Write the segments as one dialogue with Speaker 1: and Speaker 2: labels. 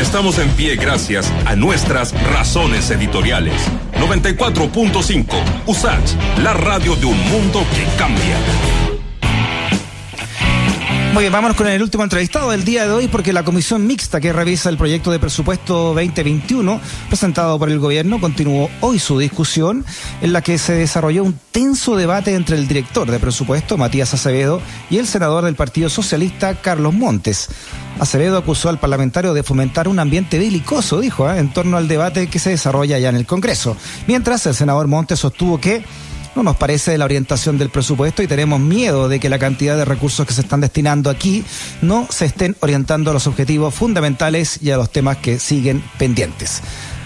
Speaker 1: Estamos en pie gracias a nuestras razones editoriales. 94.5 USACH, la radio de un mundo que cambia.
Speaker 2: Muy bien, vámonos con el último entrevistado del día de hoy porque la comisión mixta que revisa el proyecto de presupuesto 2021 presentado por el gobierno continuó hoy su discusión en la que se desarrolló un tenso debate entre el director de presupuesto, Matías Acevedo, y el senador del Partido Socialista, Carlos Montes. Acevedo acusó al parlamentario de fomentar un ambiente belicoso, dijo, ¿eh? en torno al debate que se desarrolla ya en el Congreso. Mientras el senador Montes sostuvo que no nos parece la orientación del presupuesto y tenemos miedo de que la cantidad de recursos que se están destinando aquí no se estén orientando a los objetivos fundamentales y a los temas que siguen pendientes.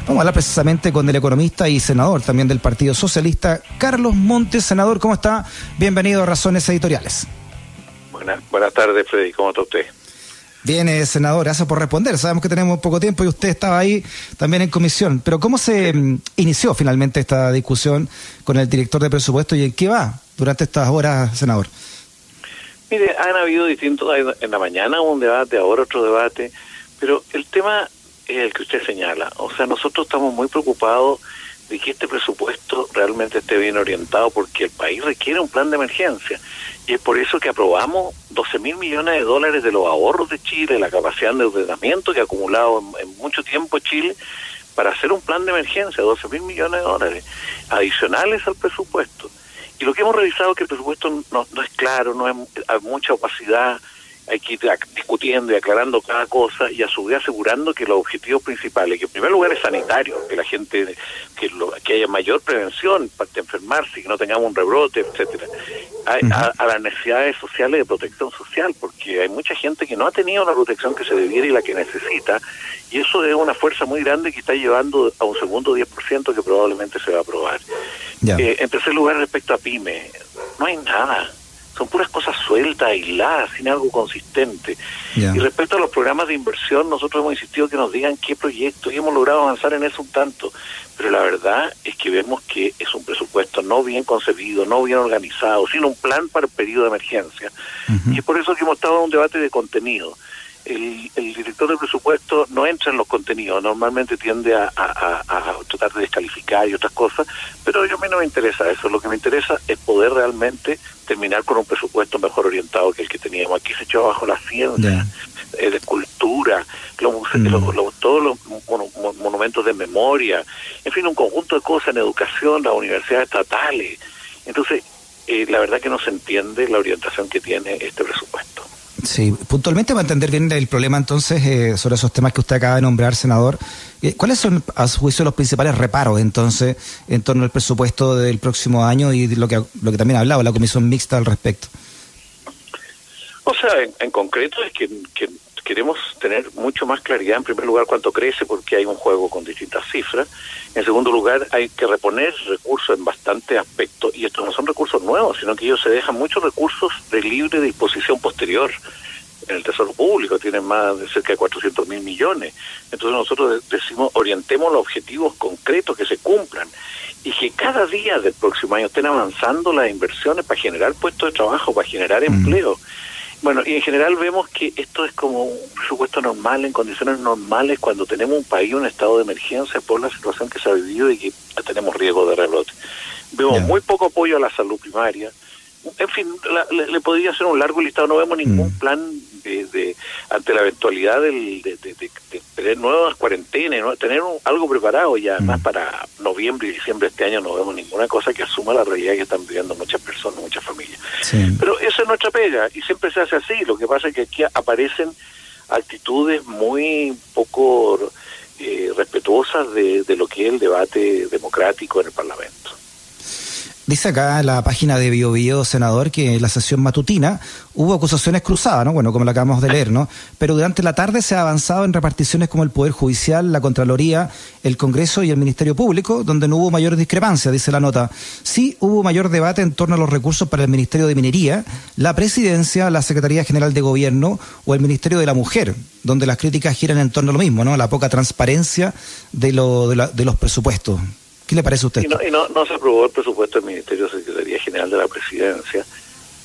Speaker 2: Vamos a hablar precisamente con el economista y senador también del Partido Socialista, Carlos Montes. Senador, ¿cómo está? Bienvenido a Razones Editoriales.
Speaker 3: Buenas, buenas tardes, Freddy. ¿Cómo está usted?
Speaker 2: Bien, eh, senador, gracias por responder. Sabemos que tenemos poco tiempo y usted estaba ahí también en comisión. Pero ¿cómo se mm, inició finalmente esta discusión con el director de presupuesto y en qué va durante estas horas, senador?
Speaker 3: Mire, han habido distintos, en la mañana un debate, ahora otro debate, pero el tema es el que usted señala. O sea, nosotros estamos muy preocupados de que este presupuesto realmente esté bien orientado porque el país requiere un plan de emergencia. Y es por eso que aprobamos 12 mil millones de dólares de los ahorros de Chile, la capacidad de endeudamiento que ha acumulado en, mucho tiempo Chile, para hacer un plan de emergencia, 12 mil millones de dólares, adicionales al presupuesto. Y lo que hemos revisado es que el presupuesto no, no es claro, no hay mucha opacidad, hay que ir discutiendo y aclarando cada cosa y a su vez asegurando que los objetivos principales, que en primer lugar es sanitario, que la gente, que, lo, que haya mayor prevención para enfermarse, que no tengamos un rebrote, etcétera, a, las necesidades sociales de protección social, porque hay mucha gente que no ha tenido la protección que se debiera y la que necesita, y eso es una fuerza muy grande que está llevando a un segundo 10% que probablemente se va a aprobar. Eh, en tercer lugar, respecto a PYME, no hay nada son puras cosas sueltas, aisladas, sin algo consistente. Y respecto a los programas de inversión, nosotros hemos insistido que nos digan qué proyectos y hemos logrado avanzar en eso un tanto, pero la verdad es que vemos que es un presupuesto no bien concebido, no bien organizado, sino un plan para el periodo de emergencia. Y es por eso que hemos estado en un debate de contenido el, director de presupuesto no entra en los contenidos, normalmente tiende a, tratar de descalificar y otras cosas, pero a mí no me interesa eso, lo que me interesa es poder realmente terminar con un presupuesto mejor orientado que el que teníamos. Aquí se echó abajo la ciencia, eh, de cultura, mm. todos los monumentos de memoria, en fin, un conjunto de cosas en educación, las universidades estatales. Entonces, eh, la verdad que no se entiende la orientación que tiene este presupuesto.
Speaker 2: Sí, puntualmente para entender bien el problema entonces eh, sobre esos temas que usted acaba de nombrar, senador, eh, ¿cuáles son a su juicio los principales reparos entonces en torno al presupuesto del próximo año y lo que, lo que también ha hablado la comisión mixta al respecto?
Speaker 3: O sea, en, concreto es que, queremos tener mucho más claridad, en primer lugar, cuánto crece, porque hay un juego con distintas cifras. En segundo lugar, hay que reponer recursos en bastantes aspectos, y estos no son recursos nuevos, sino que ellos se dejan muchos recursos de libre disposición posterior. En el Tesoro Público tienen más de cerca de 400 mil millones. Entonces nosotros decimos, orientemos los objetivos concretos que se cumplan y que cada día del próximo año estén avanzando las inversiones para generar puestos de trabajo, para generar mm. Bueno, y en general vemos que esto es como un presupuesto normal, en condiciones normales, cuando tenemos un país, un estado de emergencia por la situación que se ha vivido y que tenemos riesgo de rebrote. Vemos muy poco apoyo a la salud primaria. En fin, le, podría hacer un largo listado. No vemos ningún mm. plan de, ante la eventualidad del, de, tener nuevas cuarentenas, ¿no? tener algo preparado y además mm. para noviembre y diciembre de este año no vemos ninguna cosa que asuma la realidad que están viviendo muchas personas, muchas familias. Pero esa es nuestra pega y siempre se hace así. Lo que pasa es que aquí aparecen actitudes muy poco eh, respetuosas de, de lo que es el debate democrático en el Parlamento.
Speaker 2: Dice acá en la página de BioBio, senador, que en la sesión matutina hubo acusaciones cruzadas, ¿no? Bueno, como la acabamos de leer, ¿no? Pero durante la tarde se ha avanzado en reparticiones como el Poder Judicial, la Contraloría, el Congreso y el Ministerio Público, donde no hubo mayor discrepancia, dice la nota. Sí hubo mayor debate en torno a los recursos para el Ministerio de Minería, la Presidencia, la Secretaría General de Gobierno o el Ministerio de la Mujer, donde las críticas giran en torno a lo mismo, ¿no? La poca transparencia de, lo, de, de los presupuestos. ¿Qué le parece a usted?
Speaker 3: Y no, no, se aprobó el presupuesto del Ministerio de Secretaría General de la Presidencia,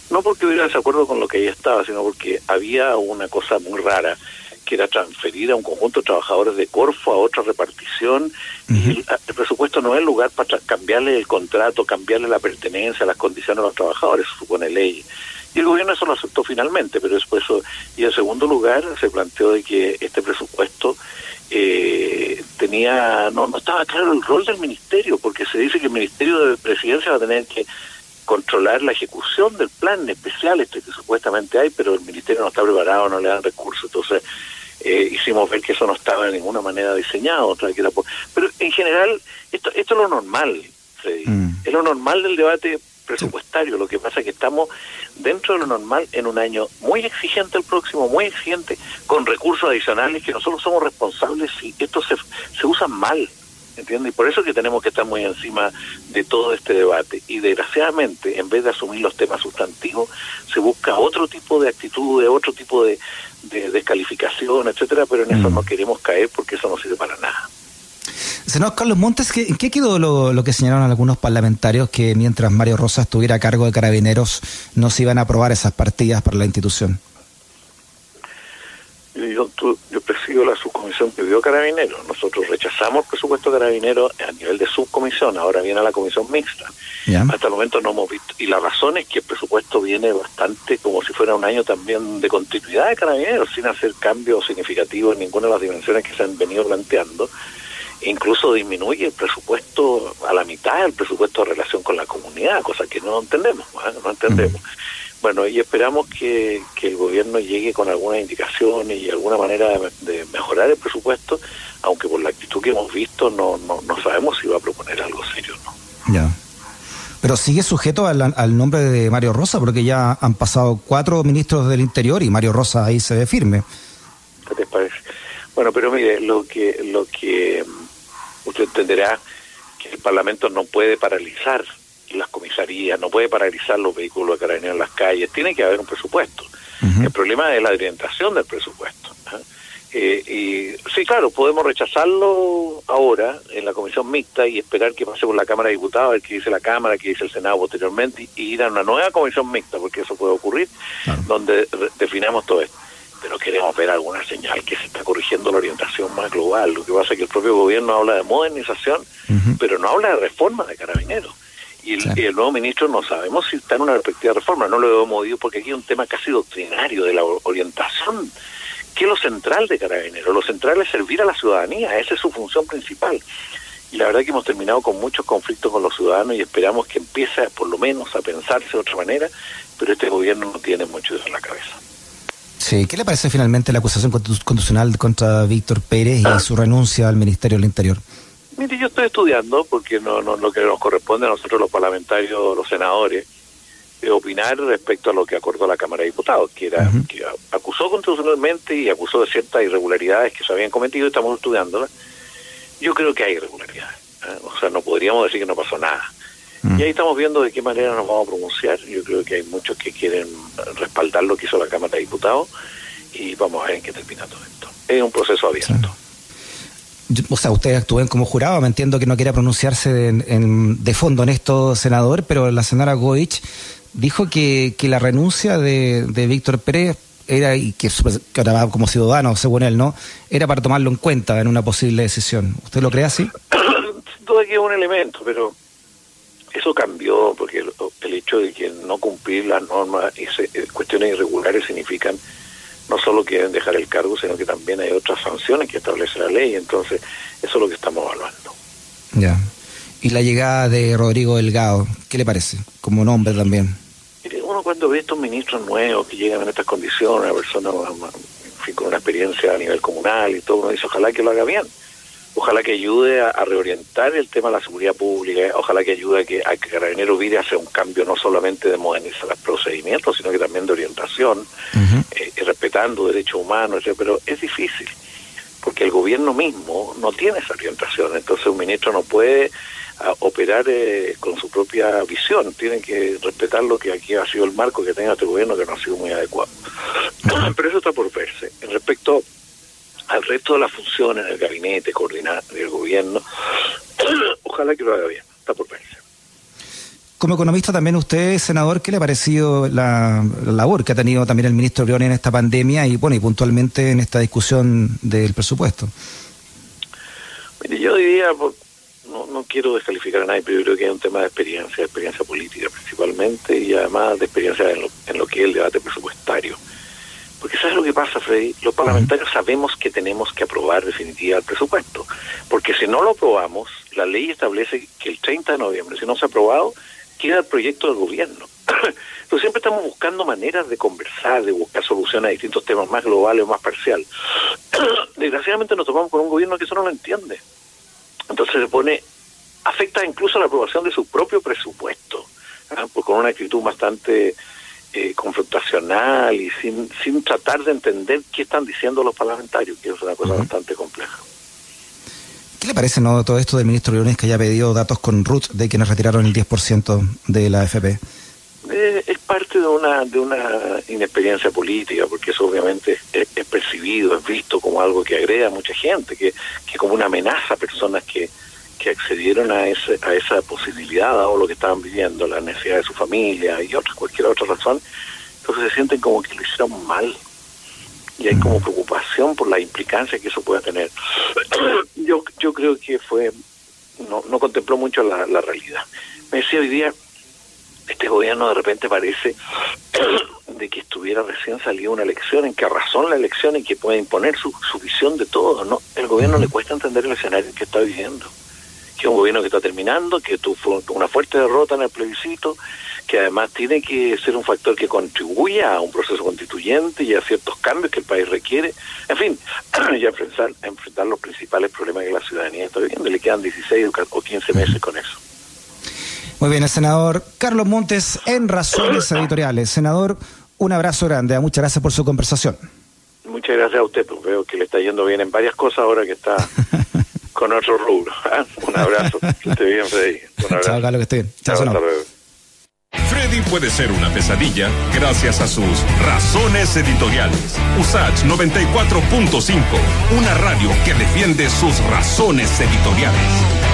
Speaker 3: no porque hubiera desacuerdo con lo que ahí estaba, sino porque había una cosa muy rara, que era transferir a un conjunto de trabajadores de Corfo a otra repartición. y el, presupuesto no es lugar para cambiarle el contrato, cambiarle la pertenencia, las condiciones a los trabajadores, supone ley. Y el gobierno eso lo aceptó finalmente, pero después eso, y en segundo lugar se planteó de que este presupuesto eh, tenía, no, no estaba claro el rol del ministerio, porque se dice que el Ministerio de Presidencia va a tener que controlar la ejecución del plan especial este que supuestamente hay, pero el ministerio no está preparado, no le dan recursos, entonces eh, hicimos ver que eso no estaba de ninguna manera diseñado, otra que era pero en general esto esto es lo normal, Freddy, mm. es lo normal del debate presupuestario, lo que pasa es que estamos dentro de lo normal en un año muy exigente el próximo, muy exigente, con recursos adicionales que nosotros somos responsables si estos se, se usan mal. ¿entiendes? Y por eso es que tenemos que estar muy encima de todo este debate. Y desgraciadamente, en vez de asumir los temas sustantivos, se busca otro tipo de actitud, otro tipo de, descalificación, etcétera, pero en eso mm. no queremos caer porque eso no sirve para nada.
Speaker 2: Senador Carlos Montes, ¿en qué quedó lo, lo, que señalaron algunos parlamentarios que mientras Mario Rosa estuviera a cargo de Carabineros no se iban a aprobar esas partidas para la institución?
Speaker 3: yo, yo presido la subcomisión que dio Carabineros. Nosotros rechazamos el presupuesto de Carabineros a nivel de subcomisión, ahora viene a la comisión mixta. Hasta el momento no hemos visto. Y la razón es que el presupuesto viene bastante como si fuera un año también de continuidad de Carabineros, sin hacer cambios significativos en ninguna de las dimensiones que se han venido planteando. Incluso disminuye el presupuesto a la mitad, el presupuesto de relación con la comunidad, cosa que no entendemos, ¿eh? no entendemos. Bueno, y esperamos que, el gobierno llegue con algunas indicaciones y alguna manera de, mejorar el presupuesto, aunque por la actitud que hemos visto no, no, no sabemos si va a proponer algo serio o no.
Speaker 2: Ya. Pero sigue sujeto al, al, nombre de Mario Rosa, porque ya han pasado cuatro ministros del Interior y Mario Rosa ahí se ve firme.
Speaker 3: ¿Qué te parece? Bueno, pero mire, lo que, lo que usted entenderá que el Parlamento no puede paralizar las comisarías, no puede paralizar los vehículos de carabineros en las calles, tiene que haber un presupuesto. El problema es la orientación del presupuesto. ¿ah? Eh, y sí, claro, podemos rechazarlo ahora en la comisión mixta y esperar que pase por la Cámara de Diputados, a ver qué dice la Cámara, qué dice el Senado posteriormente, y ir a una nueva comisión mixta, porque eso puede ocurrir, donde definamos todo esto. Pero queremos ver alguna señal que se está corrigiendo la orientación más global. Lo que pasa es que el propio gobierno habla de modernización, pero no habla de reforma de carabineros. Y el, nuevo ministro no sabemos si está en una perspectiva de reforma, no lo hemos movido porque aquí hay un tema casi doctrinario de la orientación. ¿Qué es lo central de Carabineros? Lo central es servir a la ciudadanía, esa es su función principal. Y la verdad que hemos terminado con muchos conflictos con los ciudadanos y esperamos que empiece por lo menos a pensarse de otra manera, pero este gobierno no tiene mucho eso en la cabeza.
Speaker 2: Sí, ¿qué le parece finalmente la acusación constitucional contra Víctor Pérez y ah. su renuncia al Ministerio del Interior?
Speaker 3: Mire, yo estoy estudiando, porque no, no lo que nos corresponde a nosotros los parlamentarios, los senadores, de opinar respecto a lo que acordó la Cámara de Diputados, que era que acusó constitucionalmente y acusó de ciertas irregularidades que se habían cometido, y estamos estudiándolas. Yo creo que hay irregularidades. ¿eh? O sea, no podríamos decir que no pasó nada. Y ahí estamos viendo de qué manera nos vamos a pronunciar. Yo creo que hay muchos que quieren respaldar lo que hizo la Cámara de Diputados y vamos a ver en qué termina todo esto. Es un proceso abierto
Speaker 2: o sea, ustedes actúen como jurado, me entiendo que no quiera pronunciarse de, fondo en esto, senador, pero la senadora Goich dijo que, que la renuncia de, Víctor Pérez era, y que, que ahora va como ciudadano, según él, ¿no? Era para tomarlo en cuenta en una posible decisión. ¿Usted lo cree así?
Speaker 3: Todo aquí es un elemento, pero eso cambió porque el, el hecho de que no cumplir las normas y eh, cuestiones irregulares significan no solo quieren dejar el cargo, sino que también hay otras sanciones que establece la ley. Entonces, eso es lo que estamos evaluando.
Speaker 2: Ya. ¿Y la llegada de Rodrigo Delgado, qué le parece? Como nombre también.
Speaker 3: Uno cuando ve estos ministros nuevos que llegan en estas condiciones, una persona con una experiencia a nivel comunal y todo, uno dice, ojalá que lo haga bien ojalá que ayude a, reorientar el tema de la seguridad pública, ojalá que ayude a que, a que Carabineros vire hacia un cambio no solamente de modernizar los procedimientos, sino que también de orientación, eh, respetando derechos humanos, pero es difícil, porque el gobierno mismo no tiene esa orientación, entonces un ministro no puede ah, operar eh, con su propia visión, tiene que respetar lo que aquí ha sido el marco que tenga este gobierno que no ha sido muy adecuado. pero eso está por verse. Respecto al resto de las funciones del gabinete, coordinar del gobierno, ojalá que lo haga bien, está por verse.
Speaker 2: como economista también usted, senador, ¿qué le ha parecido la, labor que ha tenido también el ministro Briones en esta pandemia y bueno, y puntualmente en esta discusión del presupuesto?
Speaker 3: Mire, yo diría, no, no quiero descalificar a nadie, pero yo creo que es un tema de experiencia, de experiencia política principalmente, y además de experiencia en lo, en lo que es el debate presupuestario. Porque ¿sabes lo que pasa, Freddy? Los parlamentarios sabemos que tenemos que aprobar definitiva el presupuesto. Porque si no lo aprobamos, la ley establece que el 30 de noviembre, si no se ha aprobado, queda el proyecto del gobierno. Entonces siempre estamos buscando maneras de conversar, de buscar soluciones a distintos temas más globales o más parciales. Desgraciadamente nos topamos con un gobierno que eso no lo entiende. Entonces se pone, afecta incluso la aprobación de su propio presupuesto, ¿ah? pues con una actitud bastante eh, confrontacional y sin, sin tratar de entender qué están diciendo los parlamentarios, que es una cosa bastante compleja.
Speaker 2: ¿Qué le parece no todo esto del ministro Leones que haya pedido datos con Ruth de quienes retiraron el 10% de la AFP?
Speaker 3: Eh, es parte de una de una inexperiencia política, porque eso obviamente es, percibido, es visto como algo que agrega a mucha gente, que, que como una amenaza a personas que, que accedieron a, ese, a esa posibilidad o lo que estaban viviendo, la necesidad de su familia y otra, cualquier otra razón, entonces se sienten como que lo hicieron mal y hay como preocupación por la implicancia que eso pueda tener. yo yo creo que fue no, no contempló mucho la, la realidad. Me decía hoy día, este gobierno de repente parece de que estuviera recién salida una elección, en que razón la elección y que puede imponer su, su visión de todo. no El gobierno le cuesta entender el escenario que está viviendo que es un gobierno que está terminando, que tuvo una fuerte derrota en el plebiscito, que además tiene que ser un factor que contribuya a un proceso constituyente y a ciertos cambios que el país requiere. En fin, y a enfrentar, enfrentar los principales problemas que la ciudadanía está viviendo. Le quedan 16 o 15 meses con eso.
Speaker 2: Muy bien, el senador Carlos Montes en Razones Editoriales. Senador, un abrazo grande. Muchas gracias por su conversación.
Speaker 3: Muchas gracias a usted, pues veo que le está yendo bien en varias cosas ahora que está con otro rubro. ¿ah? Un abrazo. que esté bien, Freddy. Un abrazo.
Speaker 2: Chao, Carlos, que esté bien. Chao, Chao
Speaker 1: Freddy puede ser una pesadilla gracias a sus razones editoriales. USACH 94.5, una radio que defiende sus razones editoriales.